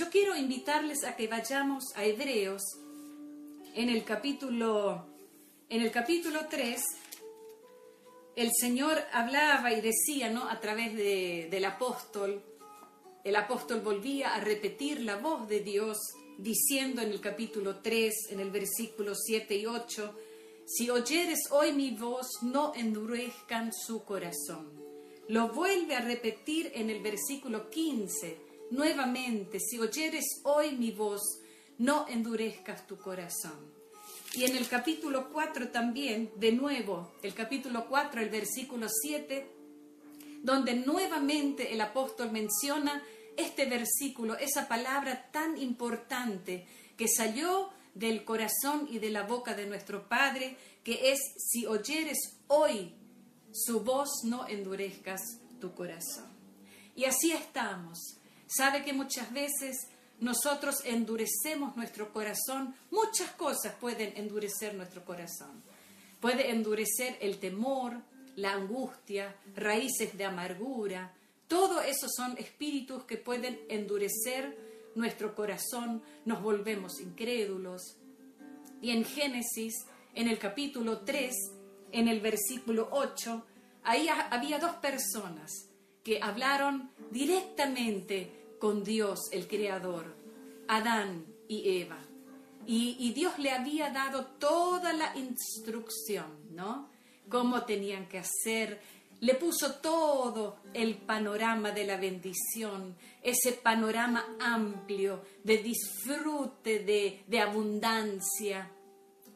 yo quiero invitarles a que vayamos a Hebreos en el capítulo, en el capítulo 3. El Señor hablaba y decía, ¿no? A través del apóstol, el apóstol volvía a repetir la voz de Dios, diciendo en el capítulo 3, en el versículo 7 y 8, si oyeres hoy mi voz, no endurezcan su corazón. Lo vuelve a repetir en el versículo 15, nuevamente, si oyeres hoy mi voz, no endurezcas tu corazón. Y en el capítulo 4 también, de nuevo, el capítulo 4, el versículo 7, donde nuevamente el apóstol menciona este versículo, esa palabra tan importante que salió del corazón y de la boca de nuestro Padre, que es, si oyeres hoy su voz, no endurezcas tu corazón. Y así estamos. Sabe que muchas veces nosotros endurecemos nuestro corazón, muchas cosas pueden endurecer nuestro corazón. Puede endurecer el temor, la angustia, raíces de amargura. Todo eso son espíritus que pueden endurecer nuestro corazón, nos volvemos incrédulos. Y en Génesis, en el capítulo 3, en el versículo 8, ahí había dos personas que hablaron directamente con Dios, el Creador, Adán y Eva. Y, Dios le había dado toda la instrucción, ¿no? Cómo tenían que hacer, le puso todo el panorama de la bendición, ese panorama amplio de disfrute, de abundancia,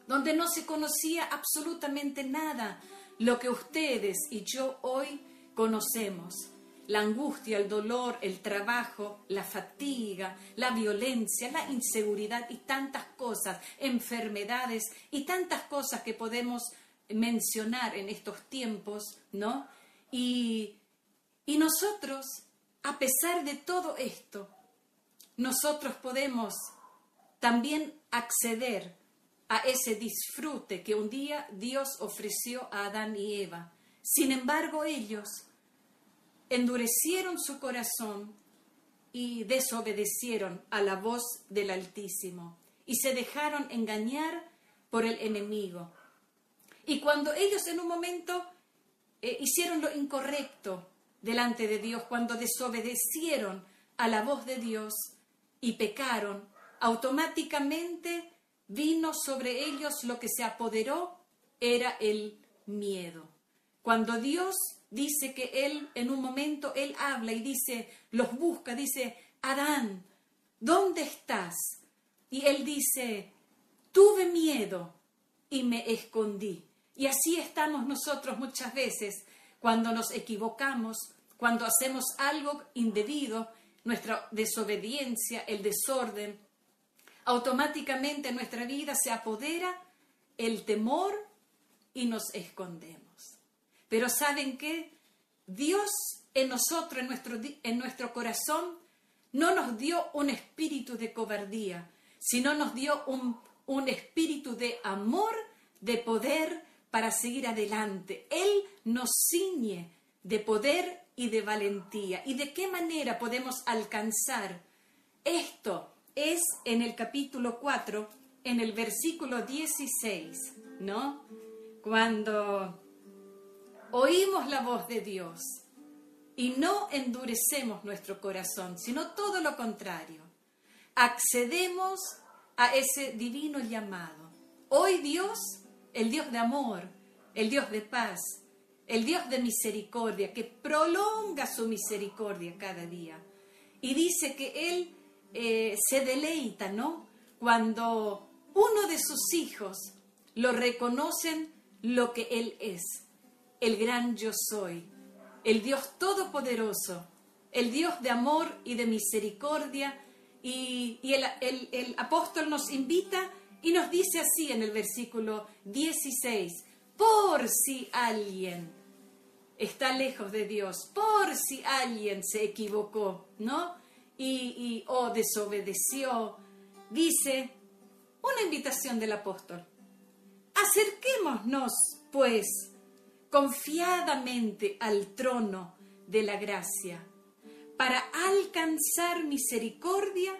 donde no se conocía absolutamente nada, lo que ustedes y yo hoy conocemos. La angustia, el dolor, el trabajo, la fatiga, la violencia, la inseguridad y tantas cosas, enfermedades y tantas cosas que podemos mencionar en estos tiempos, ¿no? Y, nosotros, a pesar de todo esto, nosotros podemos también acceder a ese disfrute que un día Dios ofreció a Adán y Eva. Sin embargo, ellos endurecieron su corazón y desobedecieron a la voz del Altísimo y se dejaron engañar por el enemigo. Y cuando ellos en un momento eh, hicieron lo incorrecto delante de Dios, cuando desobedecieron a la voz de Dios y pecaron, automáticamente vino sobre ellos lo que se apoderó, era el miedo. Cuando Dios dice que Él, en un momento, Él habla y dice, los busca, dice, Adán, ¿dónde estás? Y Él dice, tuve miedo y me escondí. Y así estamos nosotros muchas veces cuando nos equivocamos, cuando hacemos algo indebido, nuestra desobediencia, el desorden, automáticamente en nuestra vida se apodera el temor y nos escondemos. Pero ¿saben qué? Dios en nosotros, en nuestro, en nuestro corazón, no nos dio un espíritu de cobardía, sino nos dio un, un espíritu de amor, de poder, para seguir adelante. Él nos ciñe de poder y de valentía. ¿Y de qué manera podemos alcanzar esto? Es en el capítulo 4, en el versículo 16, ¿no? Cuando oímos la voz de Dios y no endurecemos nuestro corazón, sino todo lo contrario. Accedemos a ese divino llamado. Hoy Dios el Dios de amor, el Dios de paz, el Dios de misericordia, que prolonga su misericordia cada día. Y dice que Él eh, se deleita, ¿no? Cuando uno de sus hijos lo reconocen lo que Él es, el gran yo soy, el Dios todopoderoso, el Dios de amor y de misericordia. Y, el, el apóstol nos invita y nos dice así en el versículo 16, por si alguien está lejos de Dios, por si alguien se equivocó, ¿no? Y, o desobedeció, dice una invitación del apóstol. Acerquémonos, pues, confiadamente al trono de la gracia, para alcanzar misericordia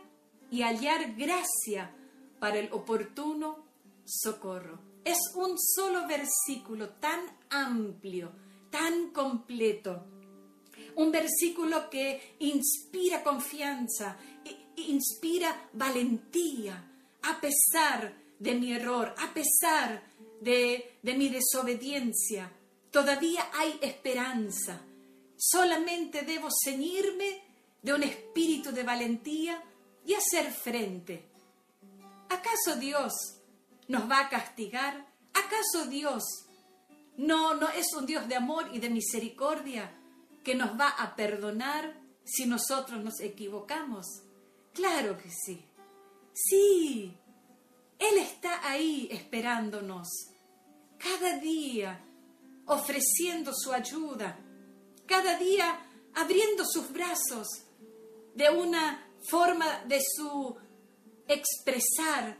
y hallar gracia para el oportuno socorro. Es un solo versículo tan amplio, tan completo. Un versículo que inspira confianza, inspira valentía, a pesar de mi error, a pesar de, de mi desobediencia. Todavía hay esperanza. Solamente debo ceñirme de un espíritu de valentía y hacer frente. ¿Acaso Dios nos va a castigar? ¿Acaso Dios no, no es un Dios de amor y de misericordia que nos va a perdonar si nosotros nos equivocamos? Claro que sí. Sí, Él está ahí esperándonos, cada día ofreciendo su ayuda, cada día abriendo sus brazos de una forma de su expresar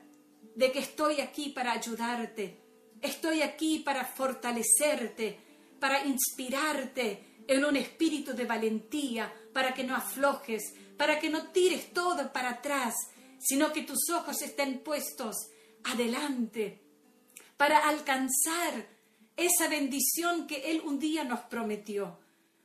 de que estoy aquí para ayudarte, estoy aquí para fortalecerte, para inspirarte en un espíritu de valentía, para que no aflojes, para que no tires todo para atrás, sino que tus ojos estén puestos adelante, para alcanzar esa bendición que Él un día nos prometió,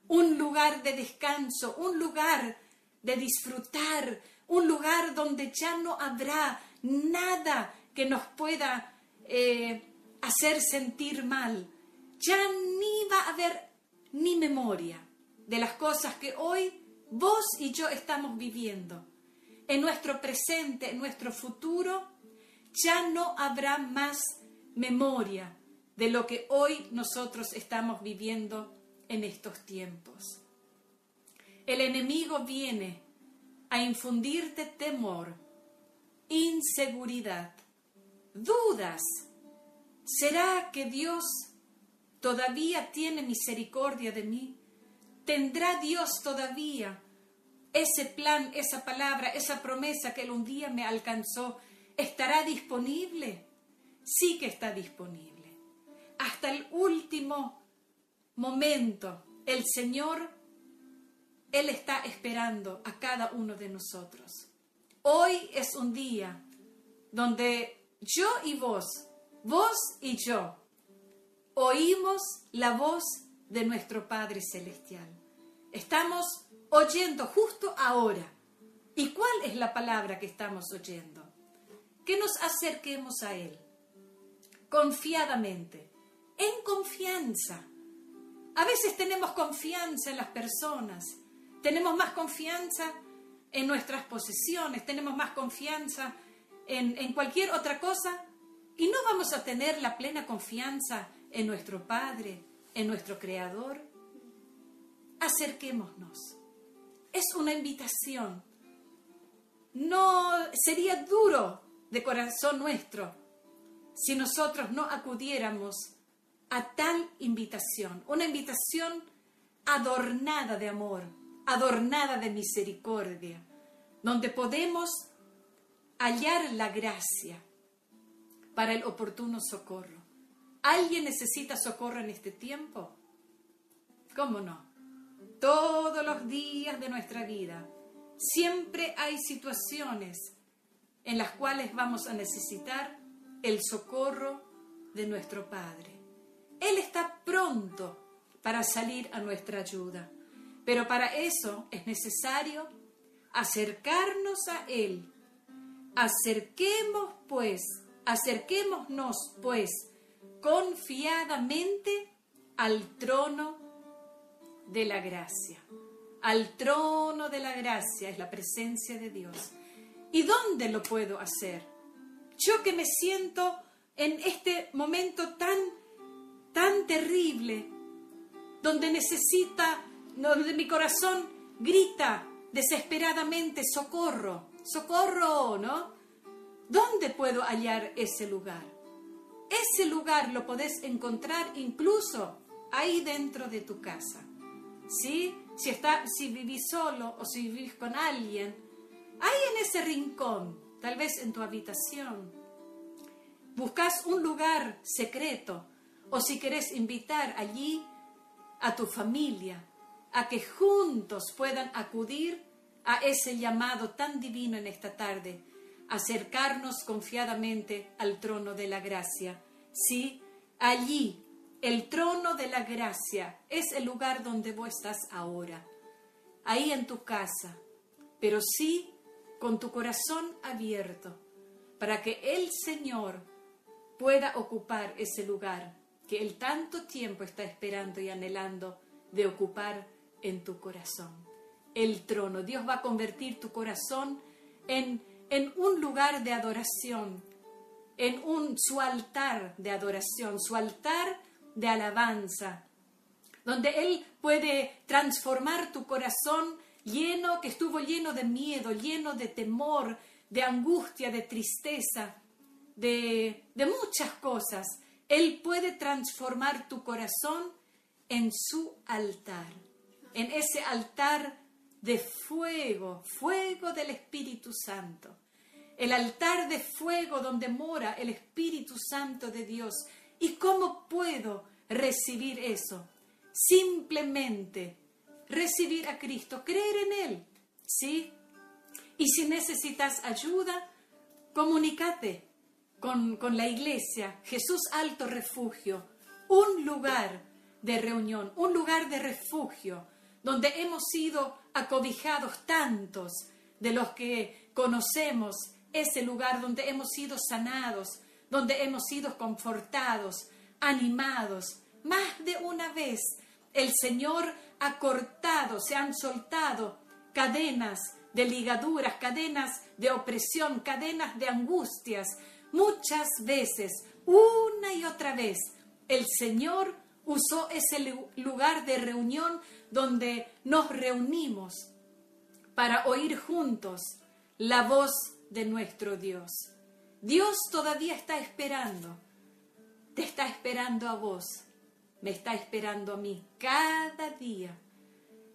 un lugar de descanso, un lugar de disfrutar, un lugar donde ya no habrá nada que nos pueda eh, hacer sentir mal. Ya ni va a haber ni memoria de las cosas que hoy vos y yo estamos viviendo. En nuestro presente, en nuestro futuro, ya no habrá más memoria de lo que hoy nosotros estamos viviendo en estos tiempos. El enemigo viene a infundirte temor, inseguridad, dudas. ¿Será que Dios todavía tiene misericordia de mí? ¿Tendrá Dios todavía ese plan, esa palabra, esa promesa que él un día me alcanzó? ¿Estará disponible? Sí que está disponible. Hasta el último momento, el Señor él está esperando a cada uno de nosotros. Hoy es un día donde yo y vos, vos y yo, oímos la voz de nuestro Padre Celestial. Estamos oyendo justo ahora. ¿Y cuál es la palabra que estamos oyendo? Que nos acerquemos a Él, confiadamente, en confianza. A veces tenemos confianza en las personas, tenemos más confianza en nuestras posesiones, tenemos más confianza en, cualquier otra cosa y no vamos a tener la plena confianza en nuestro Padre, en nuestro Creador. Acerquémonos. Es una invitación. No sería duro de corazón nuestro si nosotros no acudiéramos a tal invitación, una invitación adornada de amor, adornada de misericordia, donde podemos hallar la gracia para el oportuno socorro. ¿Alguien necesita socorro en este tiempo? ¿Cómo no? Todos los días de nuestra vida siempre hay situaciones en las cuales vamos a necesitar el socorro de nuestro Padre. Pronto para salir a nuestra ayuda. Pero para eso es necesario acercarnos a Él. Acerquemos pues, acerquémonos pues confiadamente al trono de la gracia. Al trono de la gracia es la presencia de Dios. ¿Y dónde lo puedo hacer? Yo que me siento en este momento tan, tan terrible, donde necesita donde mi corazón grita desesperadamente, socorro, socorro, ¿no? ¿Dónde puedo hallar ese lugar? Ese lugar lo podés encontrar incluso ahí dentro de tu casa. ¿Sí? Si, está, si vivís solo o si vivís con alguien, ahí en ese rincón, tal vez en tu habitación. Buscas un lugar secreto o si querés invitar allí a tu familia, a que juntos puedan acudir a ese llamado tan divino en esta tarde, acercarnos confiadamente al trono de la gracia. Sí, allí, el trono de la gracia es el lugar donde vos estás ahora, ahí en tu casa, pero sí con tu corazón abierto, para que el Señor pueda ocupar ese lugar que Él tanto tiempo está esperando y anhelando de ocupar en tu corazón. El trono. Dios va a convertir tu corazón en, en un lugar de adoración, en un, su altar de adoración, su altar de alabanza, donde Él puede transformar tu corazón lleno, que estuvo lleno de miedo, lleno de temor, de angustia, de tristeza, de, de muchas cosas. Él puede transformar tu corazón en su altar, en ese altar de fuego, fuego del Espíritu Santo. El altar de fuego donde mora el Espíritu Santo de Dios. ¿Y cómo puedo recibir eso? Simplemente recibir a Cristo, creer en Él, ¿sí? Y si necesitas ayuda, comunícate con, la iglesia, Jesús Alto Refugio, un lugar de reunión, un lugar de refugio, donde hemos sido acobijados tantos de los que conocemos ese lugar donde hemos sido sanados, donde hemos sido confortados, animados. Más de una vez el Señor ha cortado, se han soltado cadenas de ligaduras, cadenas de opresión, cadenas de angustias, Muchas veces, una y otra vez, el Señor usó ese lugar de reunión donde nos reunimos para oír juntos la voz de nuestro Dios. Dios todavía está esperando, te está esperando a vos, me está esperando a mí cada día.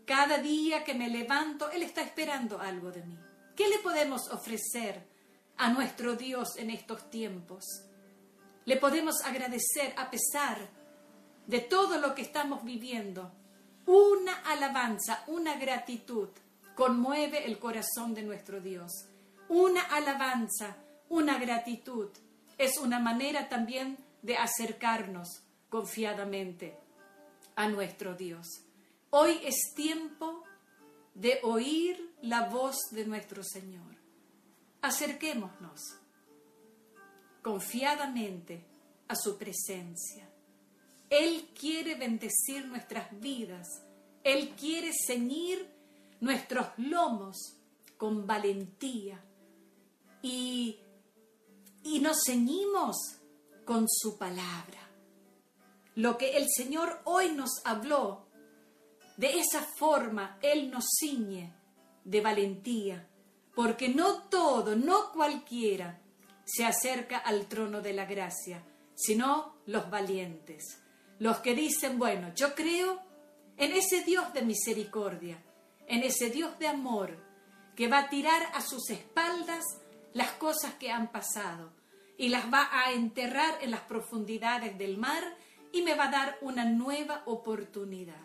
Cada día que me levanto, Él está esperando algo de mí. ¿Qué le podemos ofrecer? A nuestro Dios en estos tiempos. Le podemos agradecer a pesar de todo lo que estamos viviendo. Una alabanza, una gratitud conmueve el corazón de nuestro Dios. Una alabanza, una gratitud es una manera también de acercarnos confiadamente a nuestro Dios. Hoy es tiempo de oír la voz de nuestro Señor acerquémonos confiadamente a su presencia. Él quiere bendecir nuestras vidas. Él quiere ceñir nuestros lomos con valentía. Y, y nos ceñimos con su palabra. Lo que el Señor hoy nos habló, de esa forma Él nos ciñe de valentía porque no todo, no cualquiera se acerca al trono de la gracia, sino los valientes, los que dicen, bueno, yo creo en ese Dios de misericordia, en ese Dios de amor, que va a tirar a sus espaldas las cosas que han pasado y las va a enterrar en las profundidades del mar y me va a dar una nueva oportunidad.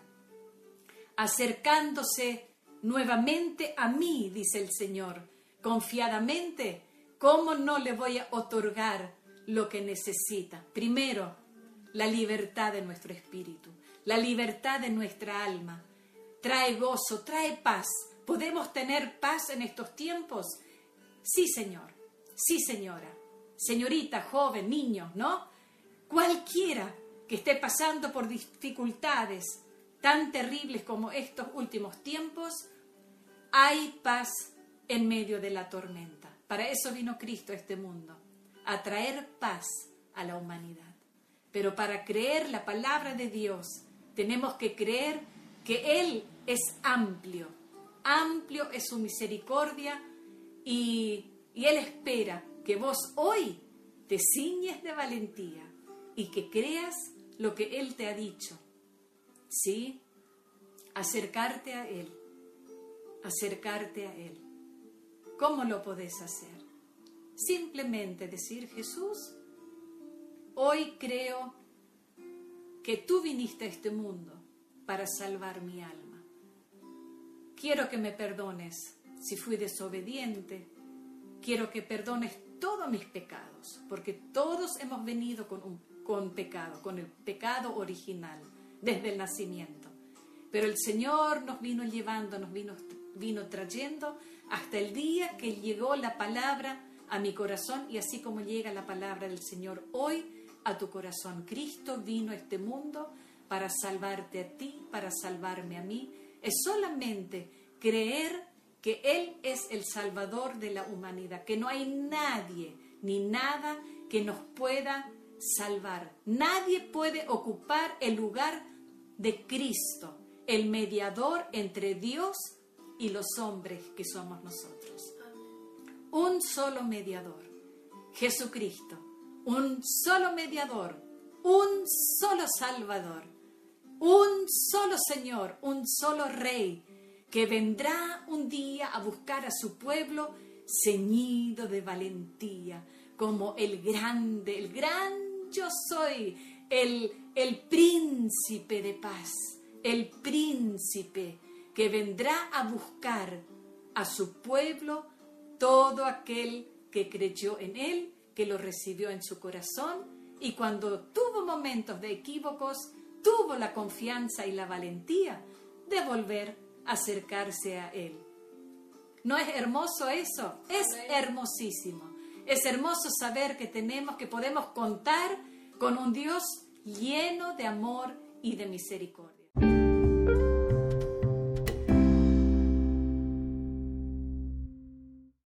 Acercándose nuevamente a mí, dice el Señor, confiadamente, ¿cómo no le voy a otorgar lo que necesita? Primero, la libertad de nuestro espíritu, la libertad de nuestra alma. Trae gozo, trae paz. ¿Podemos tener paz en estos tiempos? Sí, Señor. Sí, señora. Señorita, joven, niño, ¿no? Cualquiera que esté pasando por dificultades tan terribles como estos últimos tiempos, hay paz en medio de la tormenta. Para eso vino Cristo a este mundo, a traer paz a la humanidad. Pero para creer la palabra de Dios, tenemos que creer que Él es amplio. Amplio es su misericordia y, y Él espera que vos hoy te ciñes de valentía y que creas lo que Él te ha dicho. ¿Sí? Acercarte a Él acercarte a Él. ¿Cómo lo podés hacer? Simplemente decir, Jesús, hoy creo que tú viniste a este mundo para salvar mi alma. Quiero que me perdones si fui desobediente, quiero que perdones todos mis pecados, porque todos hemos venido con, con pecado, con el pecado original, desde el nacimiento. Pero el Señor nos vino llevando, nos vino, vino trayendo hasta el día que llegó la palabra a mi corazón y así como llega la palabra del Señor hoy a tu corazón. Cristo vino a este mundo para salvarte a ti, para salvarme a mí. Es solamente creer que Él es el Salvador de la humanidad, que no hay nadie ni nada que nos pueda salvar. Nadie puede ocupar el lugar de Cristo, el mediador entre Dios y los hombres que somos nosotros. Un solo mediador, Jesucristo, un solo mediador, un solo Salvador, un solo Señor, un solo Rey que vendrá un día a buscar a su pueblo ceñido de valentía, como el grande, el gran yo soy, el, el príncipe de paz, el príncipe que vendrá a buscar a su pueblo todo aquel que creyó en él, que lo recibió en su corazón y cuando tuvo momentos de equívocos, tuvo la confianza y la valentía de volver acercarse a Él. ¿No es hermoso eso? Es hermosísimo. Es hermoso saber que tenemos, que podemos contar con un Dios lleno de amor y de misericordia.